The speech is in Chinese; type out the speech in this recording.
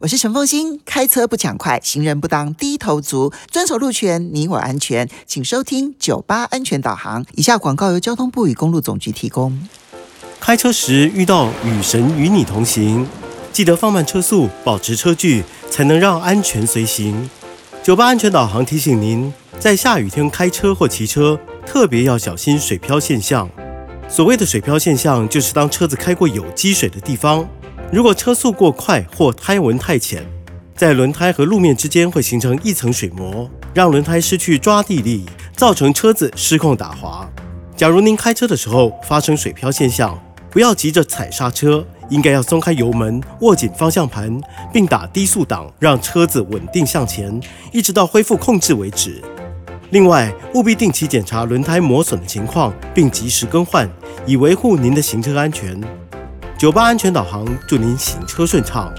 我是陈凤欣，开车不抢快，行人不当低头族，遵守路权，你我安全。请收听九八安全导航。以下广告由交通部与公路总局提供。开车时遇到雨神与你同行，记得放慢车速，保持车距，才能让安全随行。九八安全导航提醒您，在下雨天开车或骑车，特别要小心水漂现象。所谓的水漂现象，就是当车子开过有积水的地方。如果车速过快或胎纹太浅，在轮胎和路面之间会形成一层水膜，让轮胎失去抓地力，造成车子失控打滑。假如您开车的时候发生水漂现象，不要急着踩刹车，应该要松开油门，握紧方向盘，并打低速档，让车子稳定向前，一直到恢复控制为止。另外，务必定期检查轮胎磨损的情况，并及时更换，以维护您的行车安全。酒吧安全导航，祝您行车顺畅。